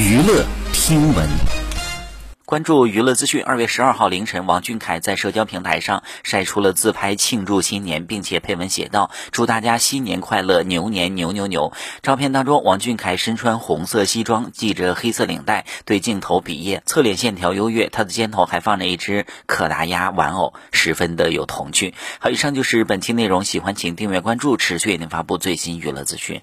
娱乐听闻。关注娱乐资讯二月十二号凌晨王俊凯在社交平台上晒出了自拍庆祝新年并且配文写道祝大家新年快乐牛年牛牛牛。照片当中王俊凯身穿红色西装系着黑色领带对镜头比耶侧脸线条优越他的肩头还放着一只可达鸭玩偶十分的有童趣。好以上就是本期内容喜欢请订阅关注持续为您发布最新娱乐资讯。